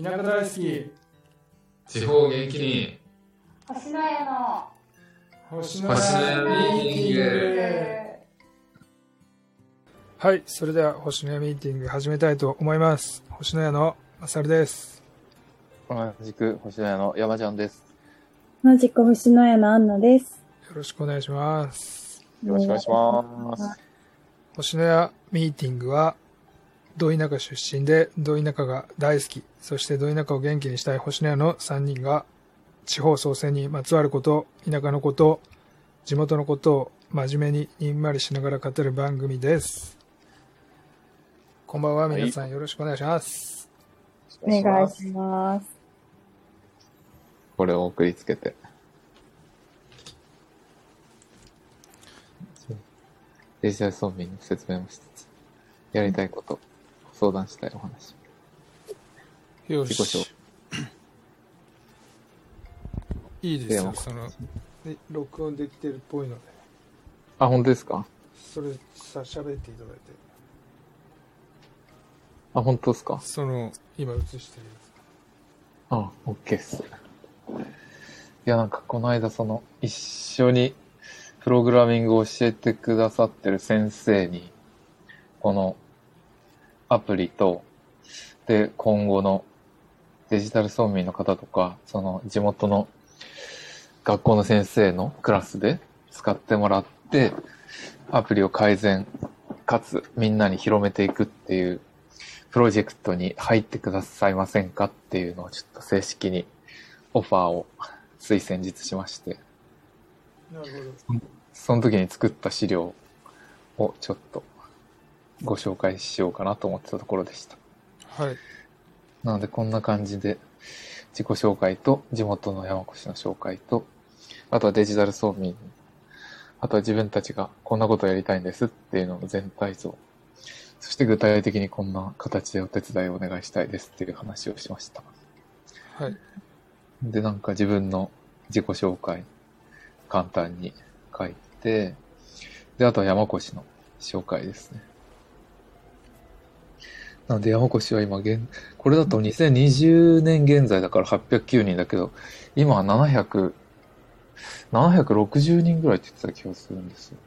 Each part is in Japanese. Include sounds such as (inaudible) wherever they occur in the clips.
田舎大好き。地方元気に。星の家の星のやミーティング。はいそれでは星のやミーティング始めたいと思います。星のやのまさるです。同じく星の屋の山ちゃんです。同じく星の家のアンナです。よろしくお願いします。よろしくお願いします。星のやミーティングはど田舎出身でど田舎が大好きそしてど田舎を元気にしたい星のやの3人が地方創生にまつわること田舎のこと地元のことを真面目ににんまりしながら語る番組です。こんばんは皆さんよろしくお願いします、お願いします。これを送りつけて。デジタル村民の説明もしつつ、やりたいこと、相談したいお話。よ自己いいですよそので録音できてるっぽいので。あ、本当ですか？それさ喋っていただいて。あ、本当ですか？その今映してるやあ、OK っす。いや、なんかこの間その、一緒にプログラミングを教えてくださってる先生に、このアプリと、で、今後のデジタル村民の方とか、その地元の学校の先生のクラスで使ってもらって、アプリを改善、かつみんなに広めていくっていうプロジェクトに入ってくださいませんかっていうのをちょっと正式にオファーをつい先日しまして、つなるほど。その時に作った資料をちょっとご紹介しようかなと思ってたところでした。はいなのでこんな感じで自己紹介と地元の山越の紹介と、あとはデジタル村民、あとは自分たちがこんなことをやりたいんですっていうのの全体像、そして具体的にこんな形でお手伝いをお願いしたいですっていう話をしました。はいで、なんか自分の自己紹介、簡単に書いて、で、あとは山越の紹介ですね。なので山越は今現、これだと2020年現在だから809人だけど、今は700、760人ぐらいって言ってた気がするんですよ。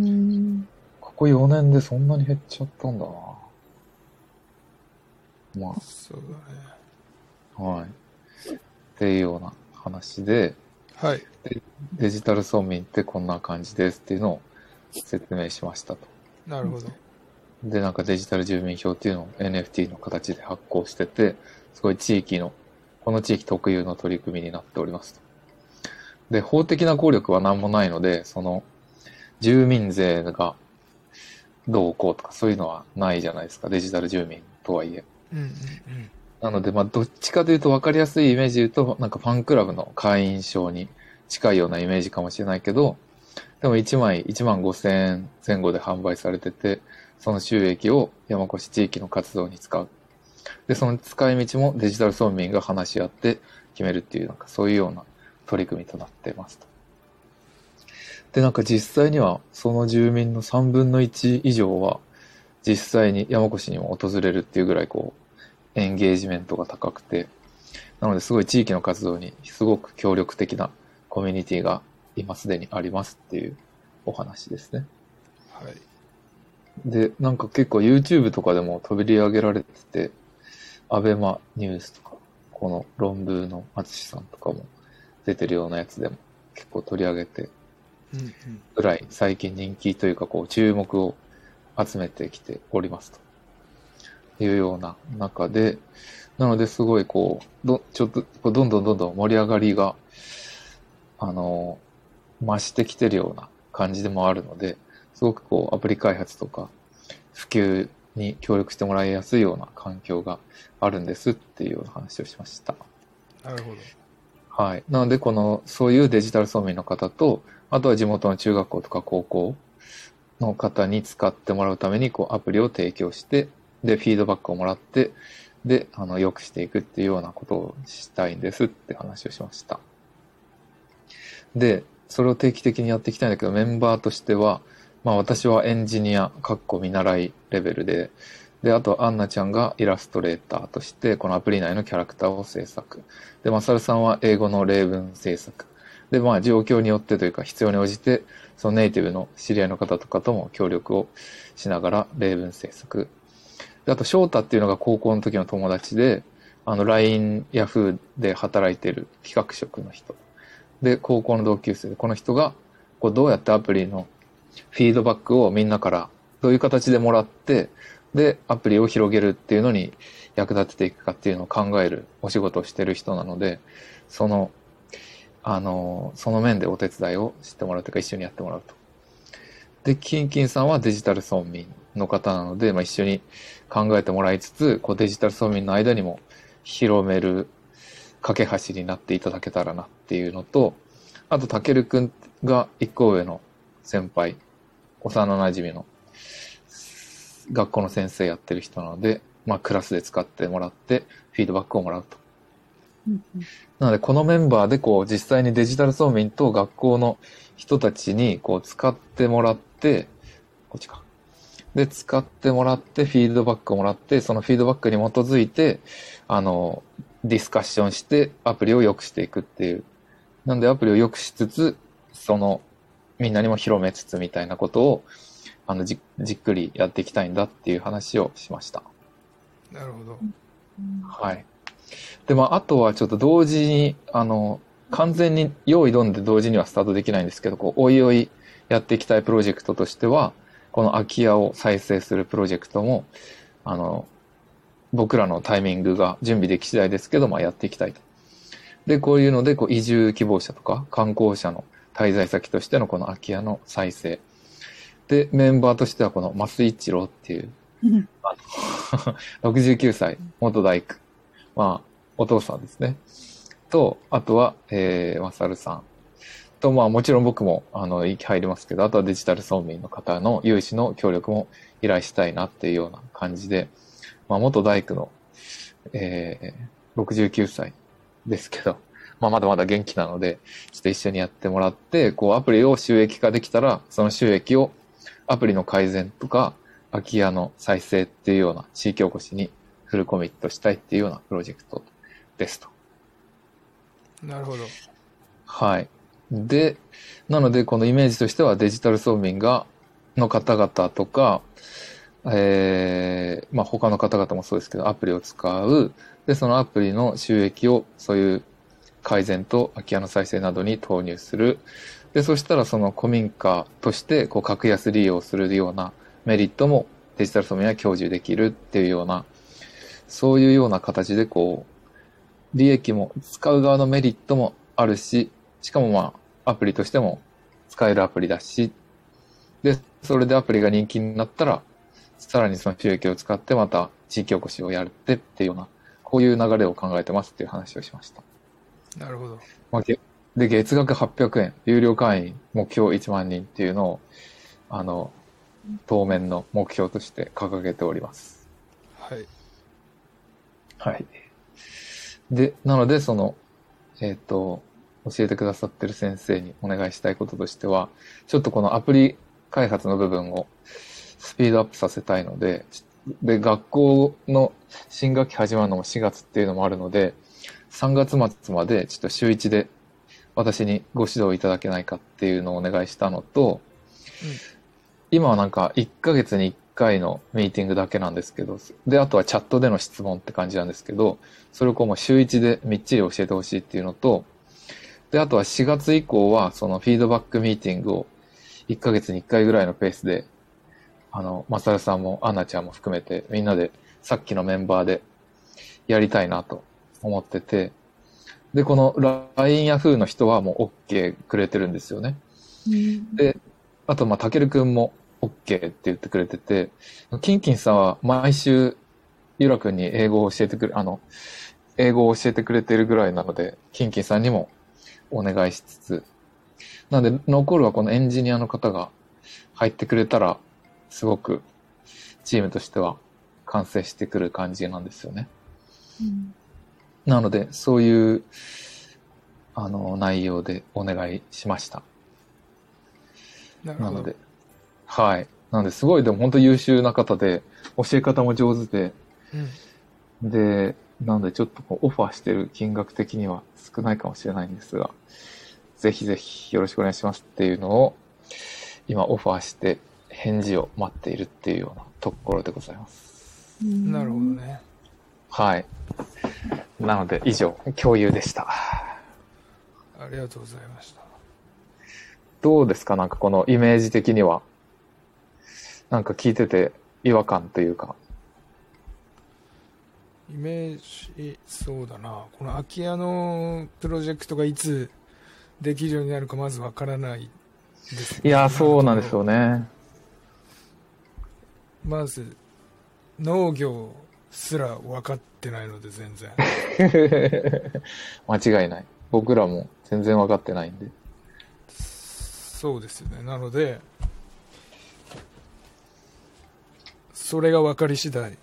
うん。ここ4年でそんなに減っちゃったんだなまあ、そうはい。っていうような話で、だねはいデジタル村民ってこんな感じですっていうのを説明しましたと。なるほどで、なんかデジタル住民票っていうのを NFT の形で発行してて、すごい地域の、この地域特有の取り組みになっておりますと。で、法的な効力は何もないので、その、住民税がどうこうとかそういうのはないじゃないですか。デジタル住民とはいえ。うんうんうんなので、まあ、どっちかというと分かりやすいイメージで言うと、なんかファンクラブの会員証に近いようなイメージかもしれないけど、でも1枚1万5千円前後で販売されてて、その収益を山越地域の活動に使う。で、その使い道もデジタル村民が話し合って決めるっていう、なんかそういうような取り組みとなってますと。で、なんか実際にはその住民の3分の1以上は実際に山越にも訪れるっていうぐらいこう、エンゲージメントが高くて、なのですごい地域の活動にすごく協力的なコミュニティが今すでにありますっていうお話ですね。はいで、なんか結構 YouTube とかでも取り上げられてて、アベマニュースとか、この論文の淳さんとかも出てるようなやつでも結構取り上げてうんうんぐらい最近人気というかこう注目を集めてきておりますと。いうような中で、なのですごいこう、ど、ちょっとどんどんどんどん盛り上がりが、あの、増してきてるような感じでもあるので、すごくこうアプリ開発とか普及に協力してもらいやすいような環境があるんですっていうような話をしました。なるほどはい。なので、この、そういうデジタル村民の方と、あとは地元の中学校とか高校の方に使ってもらうために、こう、アプリを提供して、で、フィードバックをもらって、で、あの、良くしていくっていうようなことをしたいんですって話をしました。で、それを定期的にやっていきたいんだけど、メンバーとしては、まあ私はエンジニア、かっこ見習いレベルで、で、あと、アンナちゃんがイラストレーターとして、このアプリ内のキャラクターを制作。で、マサルさんは英語の例文制作。で、まあ、状況によってというか、必要に応じて、そのネイティブの知り合いの方とかとも協力をしながら、例文制作。で、あと、翔太っていうのが高校の時の友達で、あの、LINE、Yahoo で働いてる企画職の人。で、高校の同級生で、この人が、こう、どうやってアプリのフィードバックをみんなからどういう形でもらって、で、アプリを広げるっていうのに役立てていくかっていうのを考えるお仕事をしてる人なので、その、あの、その面でお手伝いをしてもらうというか一緒にやってもらうと。で、キンキンさんはデジタル村民の方なので、まあ、一緒に考えてもらいつつ、こうデジタル村民の間にも広める架け橋になっていただけたらなっていうのと、あと、たけるくんが一個上の先輩、幼馴染の学校の先生やってる人なので、まあ、クラスで使ってもらって、フィードバックをもらうと。うんなので、このメンバーで、こう、実際にデジタル村民と学校の人たちに、こう、使ってもらって、こっちか。で、使ってもらって、フィードバックをもらって、そのフィードバックに基づいて、あの、ディスカッションして、アプリを良くしていくっていう。なんで、アプリを良くしつつ、その、みんなにも広めつつみたいなことを、あの、じじっくりやっていきたいんだっていう話をしました。なるほど。はい。で、まあ、あとはちょっと同時に、あの、完全に用意どんで同時にはスタートできないんですけど、こう、おいおいやっていきたいプロジェクトとしては、この空き家を再生するプロジェクトも、あの、僕らのタイミングが準備でき次第ですけど、まあ、やっていきたいと。で、こういうので、こう、移住希望者とか、観光者の滞在先としてのこの空き家の再生。で、メンバーとしてはこの増井一郎っていう、うんあの69歳、元大工。まあ、お父さんですね。と、あとは、えー、まさるさん。と、まあ、もちろん僕も、あの、息入りますけど、あとはデジタル村民の方の有志の協力も依頼したいなっていうような感じで、まあ、元大工の、えー、69歳ですけど、まあ、まだまだ元気なので、ちょっと一緒にやってもらって、こう、アプリを収益化できたら、その収益をアプリの改善とか、空き家の再生っていうような地域おこしにフルコミットしたいっていうようなプロジェクトですと。なるほど。はい。で、なのでこのイメージとしてはデジタル村民が、の方々とか、えー、まあ他の方々もそうですけど、アプリを使う。で、そのアプリの収益をそういう改善と空き家の再生などに投入する。で、そしたらその古民家としてこう格安利用するようなメリットもデジタル村民は享受できるっていうような、そういうような形でこう、利益も使う側のメリットもあるし、しかもまあアプリとしても使えるアプリだし、で、それでアプリが人気になったら、さらにその収益を使ってまた地域おこしをやるってっていうような、こういう流れを考えてますっていう話をしました。なるほど。まあ、げで、月額800円、有料会員目標1万人っていうのを、あの、当面の目標として掲げております。はい。はい。で、なので、その、えっ、と、教えてくださってる先生にお願いしたいこととしては、ちょっとこのアプリ開発の部分をスピードアップさせたいので、で、学校の新学期始まるのも4月っていうのもあるので、3月末までちょっと週1で私にご指導いただけないかっていうのをお願いしたのと、今はなんか1ヶ月に1回のミーティングだけなんですけど、で、あとはチャットでの質問って感じなんですけど、それをこうもう週1でみっちり教えてほしいっていうのと、で、あとは4月以降はそのフィードバックミーティングを1ヶ月に1回ぐらいのペースで、あの、マサルさんもアンナちゃんも含めてみんなでさっきのメンバーでやりたいなと思ってて、で、この LINE ヤフーの人はもう OK くれてるんですよね。で、あと、まあ、たけるくんも OK って言ってくれてて、キンキンさんは毎週、ゆらくんに英語を教えてくれ、あの、英語を教えてくれてるぐらいなので、キンキンさんにもお願いしつつ、なので、残るはこのエンジニアの方が入ってくれたら、すごくチームとしては完成してくる感じなんですよね。なので、そういう、あの、内容でお願いしました。なので、はい。なんで、すごいでも本当優秀な方で、教え方も上手で、うん。で、なんでちょっとオファーしてる金額的には少ないかもしれないんですが、ぜひぜひよろしくお願いしますっていうのを、今オファーして返事を待っているっていうようなところでございます。なるほど。ね。はい。なので以上、共有でした。ありがとうございました。どうですか？なんかこのイメージ的には。なんか聞いてて違和感というか。イメージ、そうだな。この空き家のプロジェクトがいつできるようになるかまずわからないです、いや、そうなんですよね。まず、農業すら分かってないので全然。(laughs) 間違いない。僕らも全然わかってないんで。そうですよね。なので、それが分かり次第っ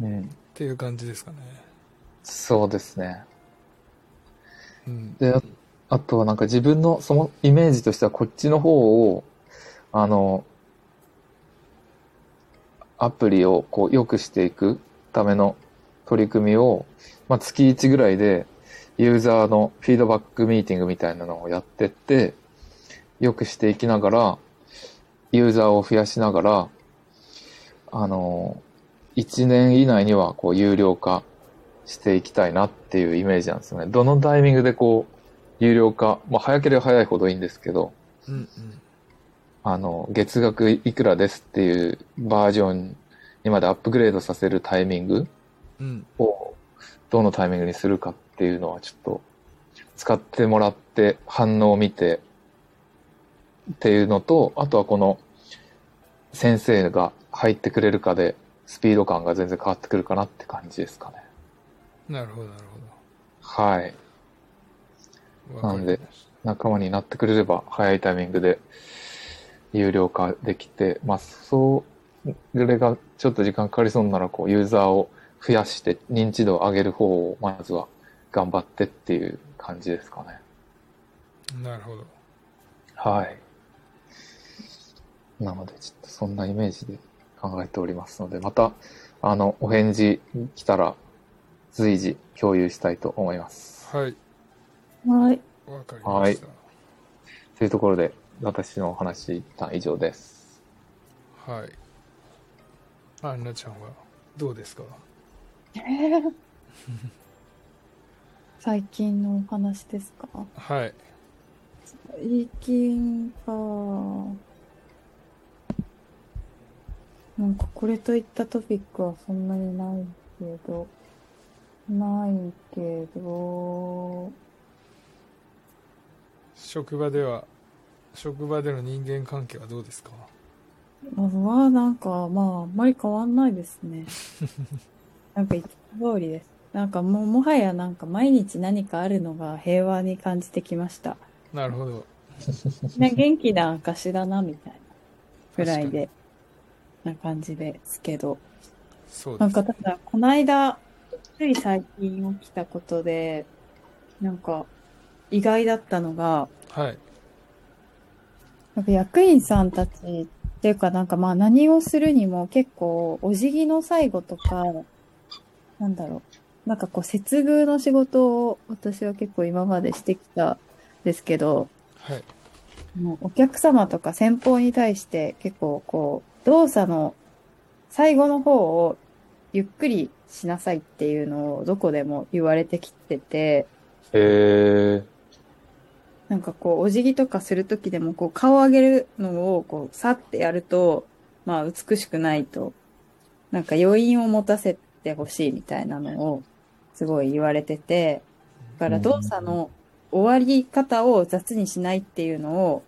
うん。ていう感じですかね。そうですね。うん。で、ああとはなんか自分のそのイメージとしてはこっちの方を、あの、アプリをこう良くしていくための取り組みを、まあ、月1ぐらいでユーザーのフィードバックミーティングみたいなのをやってって、良くしていきながら、ユーザーを増やしながら、あの、1年以内にはこう有料化していきたいなっていうイメージなんですよね。どのタイミングでこう、有料化、まあ早ければ早いほどいいんですけど、うんうん。あの、月額いくらですっていうバージョンにまでアップグレードさせるタイミングうん。をどのタイミングにするかっていうのはちょっと使ってもらって反応を見てっていうのと、あとはこの先生が入ってくれるかでスピード感が全然変わってくるかなって感じですかね。なるほど、なるはい。ほど。わかりまし仲間になってくれれば早いタイミングで有料化できて、まあ、それがちょっと時間かかりそうなら、こう、ユーザーを増やして認知度を上げる方を、まずは頑張ってっていう感じですかね。た。なるほど。はい。なので、ちょっとそんなイメージで考えておりますので、また、あの、お返事来たら、随時共有したいと思います。はい。はい。わかりました。というところで、私のお話、一旦以上です。はい。アンナちゃんはどうですか？(laughs) 最近のお話ですか？はい。最近か。なんかこれといったトピックはそんなにないけど、ないけど、職場では、職場での人間関係はどうですか？まずはなんかまああんまり変わんないですね。(laughs) なんかいつも通りです。なんかもうもはやなんか毎日何かあるのが平和に感じてきました。なるほど。みんな元気な証だなみたいなぐらいで、な感じですけど。なんそうです。かただ、この間、つい最近起きたことで、なんか意外だったのが、はい。なんか役員さんたちっていうかなんかまあ何をするにも結構お辞儀の最後とか、なんだろう。なんかこう接遇の仕事を私は結構今までしてきたんですけど、はい。もうお客様とか先方に対して結構こう動作の最後の方をゆっくりしなさいっていうのをどこでも言われてきてて、へー。なんかこう、お辞儀とかするときでも、こう、顔を上げるのを、こう、さってやると、まあ、美しくないと、なんか余韻を持たせてほしいみたいなのを、すごい言われてて、だから動作の終わり方を雑にしないっていうのを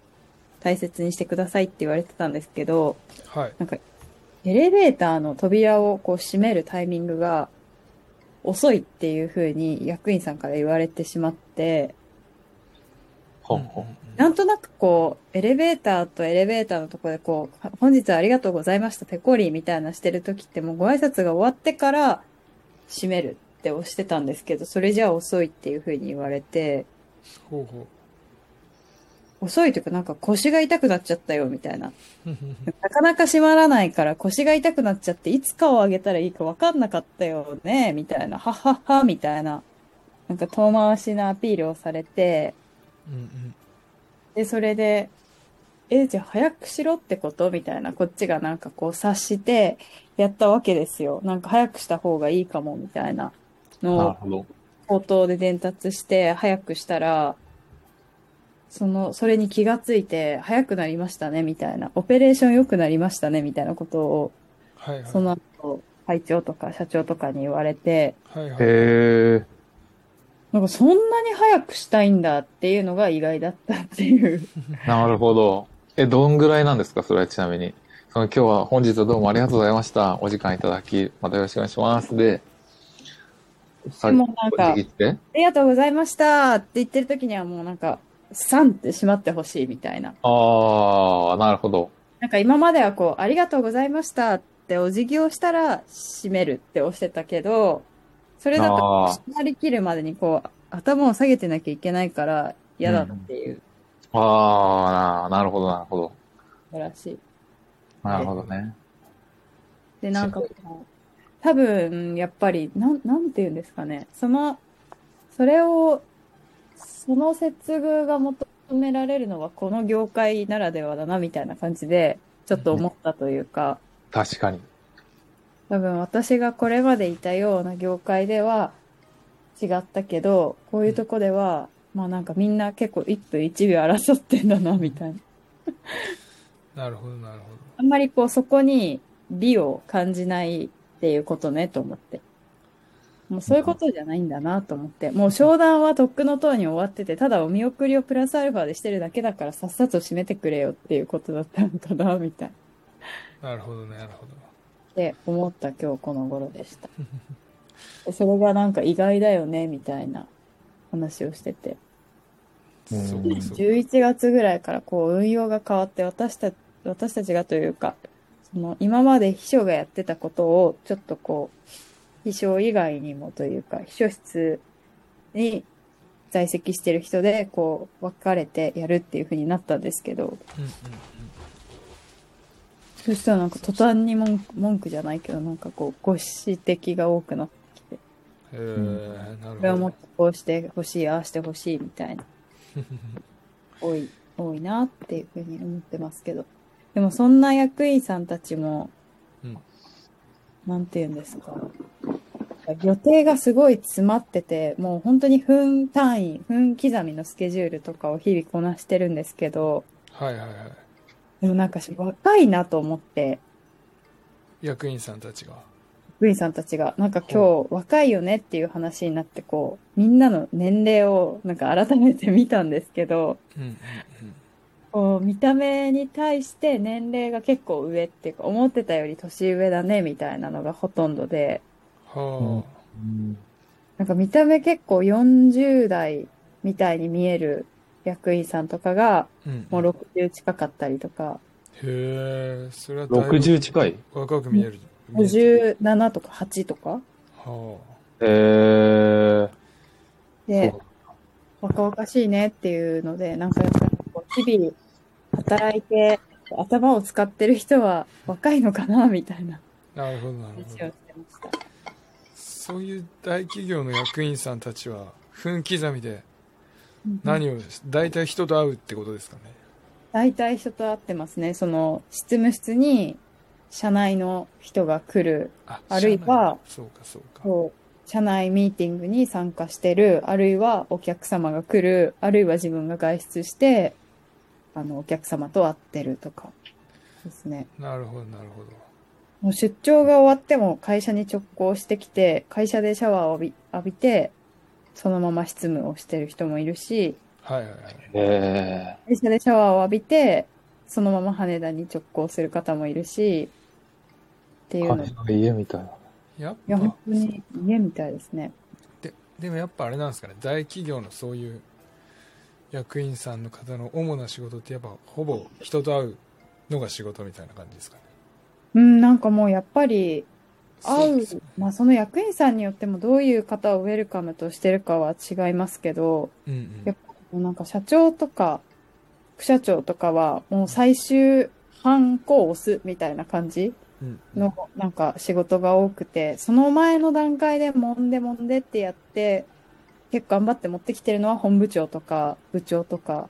大切にしてくださいって言われてたんですけど、はい。なんか、エレベーターの扉をこう閉めるタイミングが遅いっていう風に役員さんから言われてしまって。なんとなくこう、エレベーターとエレベーターのところでこう、本日はありがとうございました、ペコリーみたいなしてる時ってもうご挨拶が終わってから閉めるって押してたんですけど、それじゃあ遅いっていう風に言われて、ほうほ遅いというかなんか腰が痛くなっちゃったよみたいな。なかなか閉まらないから腰が痛くなっちゃっていつ顔を上げたらいいかわかんなかったよねみたいな。はっはっはみたいな。なんか遠回しなアピールをされて、うんうんで、それで、え、じゃあ早くしろってこと？みたいな、こっちがなんかこう察してやったわけですよ。なんか早くした方がいいかもみたいなのを。口頭で伝達して早くしたら、その、それに気がついて早くなりましたねみたいな、オペレーション良くなりましたねみたいなことを、はいはいその後、会長とか社長とかに言われて、はいはいへえ。なんかそんなに早くしたいんだっていうのが意外だったっていう。(laughs) なるほど。え、どんぐらいなんですか？それはちなみに。その今日は本日はどうもありがとうございました。お時間いただき、またよろしくお願いします。で、さでもなんありがとうございましたって言ってる時にはもうなんか、サンって閉まってほしいみたいな。ああ、なるほど。なんか今まではこう、ありがとうございましたってお辞儀をしたら閉めるって押してたけど、それだとあー閉まりきるまでにこう、頭を下げてなきゃいけないから嫌だっていうああ、なるほど、なるほど。のらしい。なるほどね。で、なんか多分、やっぱり、なん、なんて言うんですかね。その、それを、その接遇が求められるのはこの業界ならではだな、みたいな感じで、ちょっと思ったというか、確かに。多分私がこれまでいたような業界では違ったけど、こういうとこでは、まあなんかみんな結構1分1秒争ってんだな、みたいな。(laughs) なるほどなるほあんまりこうそこに美を感じないっていうことねと思って。もうそういうことじゃないんだなと思って。もう商談はとっくの塔に終わってて、ただお見送りをプラスアルファでしてるだけだからさっさと締めてくれよっていうことだったのかな、みたいな。どなるほどねなるほどって思った今日この頃でした。でそれがなんか意外だよね、みたいな話をしてて。うんそうかそうか11月ぐらいからこう運用が変わって私た私たちがというか、その今まで秘書がやってたことをちょっとこう、秘書以外にもというか、秘書室に在籍してる人でこう分かれてやるっていう風になったんですけど、うんうんそしたらなんか途端に文句文句じゃないけど、なんかこうご指摘が多くなってきて、うんへえなるこれはもっほとこうしてほしい、ああしてほしいみたいな。ど (laughs) 多い、多いなっていうふうに思ってますけど。でもそんな役員さんたちも、うんなんて言うんですか。予定がすごい詰まってて、もう本当に分単位、分刻みのスケジュールとかを日々こなしてるんですけど、はいはいはいでもなんか若いなと思って、役員さんたちが。役員さんたちが、なんか今日若いよねっていう話になって、こう、みんなの年齢をなんか改めて見たんですけど、うんうんこう見た目に対して年齢が結構上っていうか思ってたより年上だねみたいなのがほとんどで。うんはなんか見た目結構40代みたいに見える役員さんとかがあうん。もう60近かったりとか。へえそれはだいぶ60近い？若く見える。見える57とか8とか。はえー。でそう。若々しいねっていうのでなんかやっぱりこう日々働いて頭を使ってる人は若いのかなみたいな。あなるほどなるほど。そういう大企業の役員さんたちは分刻みで何を大体人と会うってことですかね。大体人と会ってますね。その、執務室に、社内の人が来る、ああるいはそうかそうか。こう社内ミーティングに参加してる、あるいはお客様が来る、あるいは自分が外出して、あの、お客様と会ってるとか。ですね。なるほどなるほど。もう出張が終わっても会社に直行してきて、会社でシャワーを浴び浴びて、そのまま執務をしてる人もいるし、はいはいはいえ会社でシャワーを浴びて、そのまま羽田に直行する方もいるし、っていうー。の。家みたいな。やっや、本ぱ当に家みたいですね。ででもやっぱあれなんですかね大企業のそういう役員さんの方の主な仕事ってやっぱほぼ人と会うのが仕事みたいな感じですかねうん、なんかもうやっぱり、会うまあその役員さんによってもどういう方をウェルカムとしてるかは違いますけど、うんうんやっぱなんか社長とか副社長とかはもう最終ハンコを押すみたいな感じうん。のなんか仕事が多くて、その前の段階で揉んで揉んでってやって、結構頑張って持ってきてるのは本部長とか部長とか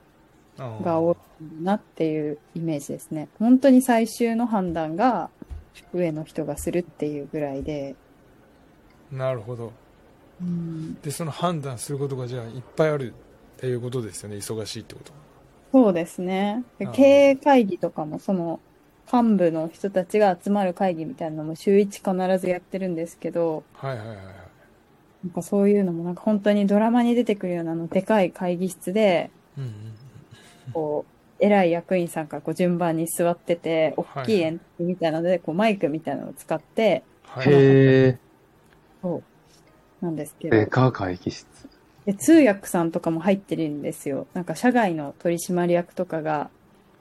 が多いなっていうイメージですね。本当に最終の判断が上の人がするっていうぐらいで、なるほど。うん、で、その判断することがじゃあいっぱいあるっていうことですよね。忙しいってこと。そうですね。経営会議とかもその幹部の人たちが集まる会議みたいなのも週一必ずやってるんですけど、はいはいはいはい。なんかそういうのもなんか本当にドラマに出てくるようなあのでかい会議室で、うんうんこう、偉い役員さんがこう順番に座ってて、大はいきい煙突みたいなので、こうマイクみたいなのを使って、はい。そう、なんですけど。でか会議室。で、通訳さんとかも入ってるんですよ。なんか社外の取締役とかが、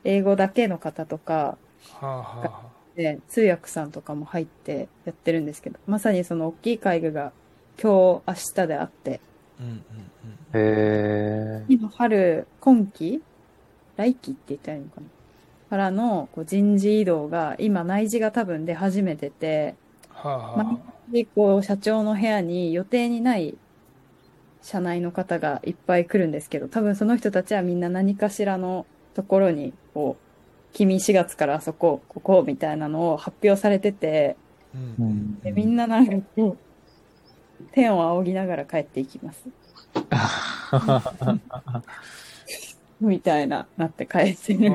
英語だけの方とか、はあはあはで、通訳さんとかも入ってやってるんですけど、まさにその大きい会議が今日、明日であって、あ。うんうんへえ。今春、今期来期って言ったらいいのかな？からのこう人事異動が、今内示が多分出始めてて、うん。はあはあ。毎日こう社長の部屋に予定にない社内の方がいっぱい来るんですけど、多分その人たちはみんな何かしらのところに、こう、君4月からあそこ、ここみたいなのを発表されてて、うんうんでみんななんかこう、天を仰ぎながら帰っていきます。(laughs) みたいな、なって帰ってる。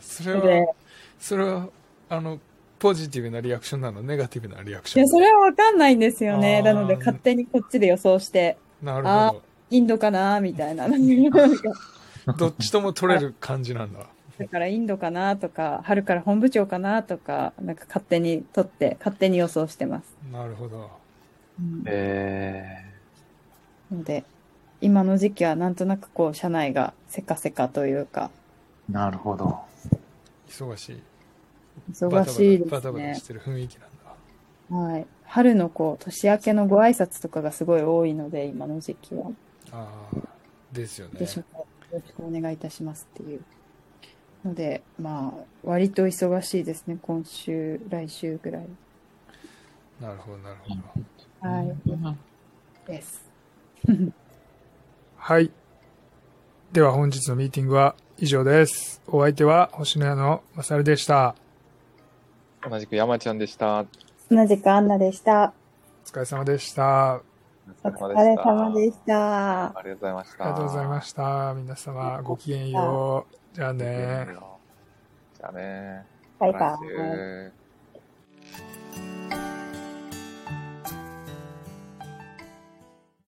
それでは、それは、あの、ポジティブなリアクションなの？ネガティブなリアクシいや、ョンそれはわかんないんですよね。なので、勝手にこっちで予想して、なるあほインドかなみたいな。(laughs) ど。どっちとも取れる感じなんだ。だからインドかなとか、春から本部長かなとか、なんか勝手に取って、勝手に予想してます。なるほど。へので、今の時期はなんとなくこう、社内がせかせかというか、え。なるほど。忙しい。忙しいですね。バタバタバタバタしてる雰囲気なんだ。はい。春のこう、年明けのご挨拶とかがすごい多いので、今の時期は。ああ、ですよねで。しょうか。よろしくお願いいたしますっていう。ので、まあ、割と忙しいですね。今週、来週ぐらい。なるほど、なるほど。はい。です。(laughs) はい。では本日のミーティングは以上です。お相手は星の屋のまさるでした。同じく山ちゃんでした。同じくアンナでした。お疲れ様でした。あお疲れ様でした。ありがとうございました。りがとうございました。皆様ごきげんよう。じゃあね。じゃあね。バイバイ。